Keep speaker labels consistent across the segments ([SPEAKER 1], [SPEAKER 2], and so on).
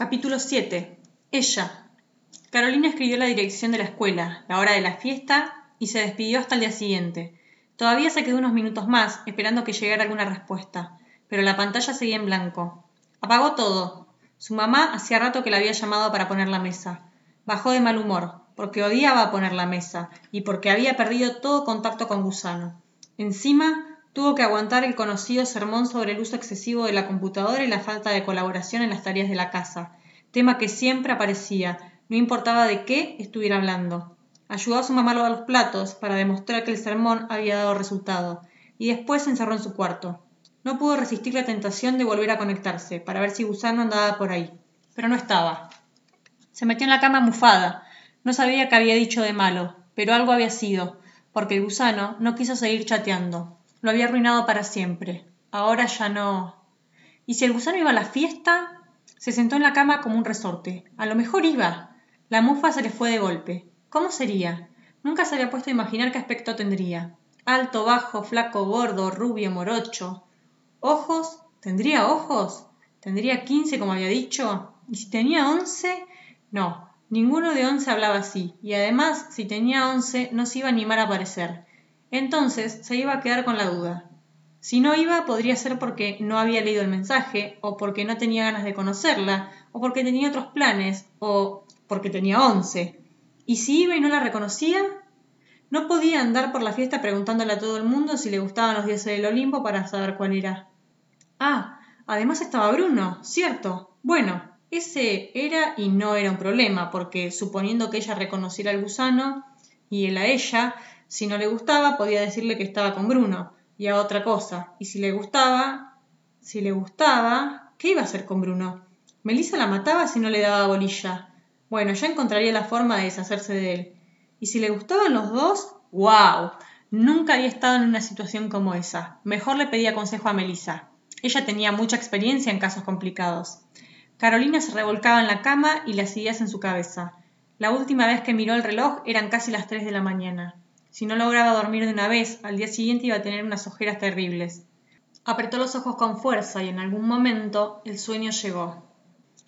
[SPEAKER 1] Capítulo 7. Ella. Carolina escribió la dirección de la escuela, la hora de la fiesta y se despidió hasta el día siguiente. Todavía se quedó unos minutos más, esperando que llegara alguna respuesta, pero la pantalla seguía en blanco. Apagó todo. Su mamá hacía rato que la había llamado para poner la mesa. Bajó de mal humor, porque odiaba poner la mesa y porque había perdido todo contacto con Gusano. Encima, Tuvo que aguantar el conocido sermón sobre el uso excesivo de la computadora y la falta de colaboración en las tareas de la casa, tema que siempre aparecía, no importaba de qué estuviera hablando. Ayudó a su mamá a los platos para demostrar que el sermón había dado resultado, y después se encerró en su cuarto. No pudo resistir la tentación de volver a conectarse, para ver si Gusano andaba por ahí. Pero no estaba. Se metió en la cama mufada. No sabía qué había dicho de malo, pero algo había sido, porque el gusano no quiso seguir chateando. Lo había arruinado para siempre. Ahora ya no. ¿Y si el gusano iba a la fiesta? Se sentó en la cama como un resorte. A lo mejor iba. La mufa se le fue de golpe. ¿Cómo sería? Nunca se había puesto a imaginar qué aspecto tendría. Alto, bajo, flaco, gordo, rubio, morocho. ¿Ojos? ¿Tendría ojos? ¿Tendría quince como había dicho? ¿Y si tenía once? No, ninguno de once hablaba así, y además, si tenía once, no se iba a animar a aparecer. Entonces se iba a quedar con la duda. Si no iba, podría ser porque no había leído el mensaje, o porque no tenía ganas de conocerla, o porque tenía otros planes, o porque tenía once. ¿Y si iba y no la reconocía? No podía andar por la fiesta preguntándole a todo el mundo si le gustaban los dioses del Olimpo para saber cuál era. Ah, además estaba Bruno, cierto. Bueno, ese era y no era un problema, porque suponiendo que ella reconociera al gusano y él a ella, si no le gustaba, podía decirle que estaba con Bruno y a otra cosa. Y si le gustaba, si le gustaba, ¿qué iba a hacer con Bruno? Melissa la mataba si no le daba bolilla. Bueno, ya encontraría la forma de deshacerse de él. Y si le gustaban los dos, ¡wow! Nunca había estado en una situación como esa. Mejor le pedía consejo a Melissa. Ella tenía mucha experiencia en casos complicados. Carolina se revolcaba en la cama y las ideas en su cabeza. La última vez que miró el reloj eran casi las tres de la mañana. Si no lograba dormir de una vez, al día siguiente iba a tener unas ojeras terribles. Apretó los ojos con fuerza y en algún momento el sueño llegó.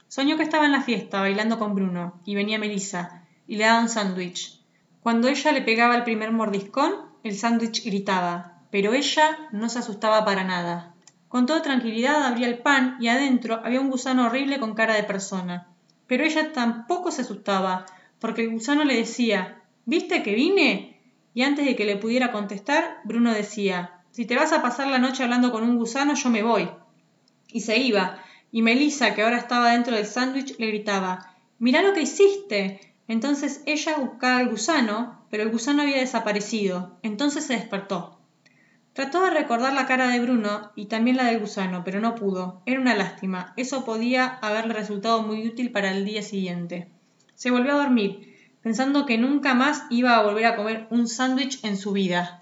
[SPEAKER 1] Soñó que estaba en la fiesta bailando con Bruno y venía Melissa y le daba un sándwich. Cuando ella le pegaba el primer mordiscón, el sándwich gritaba, pero ella no se asustaba para nada. Con toda tranquilidad abría el pan y adentro había un gusano horrible con cara de persona. Pero ella tampoco se asustaba, porque el gusano le decía ¿Viste que vine? y antes de que le pudiera contestar, Bruno decía Si te vas a pasar la noche hablando con un gusano, yo me voy. Y se iba, y Melissa, que ahora estaba dentro del sándwich, le gritaba Mirá lo que hiciste. Entonces ella buscaba al gusano, pero el gusano había desaparecido. Entonces se despertó. Trató de recordar la cara de Bruno y también la del gusano, pero no pudo. Era una lástima. Eso podía haberle resultado muy útil para el día siguiente. Se volvió a dormir pensando que nunca más iba a volver a comer un sándwich en su vida.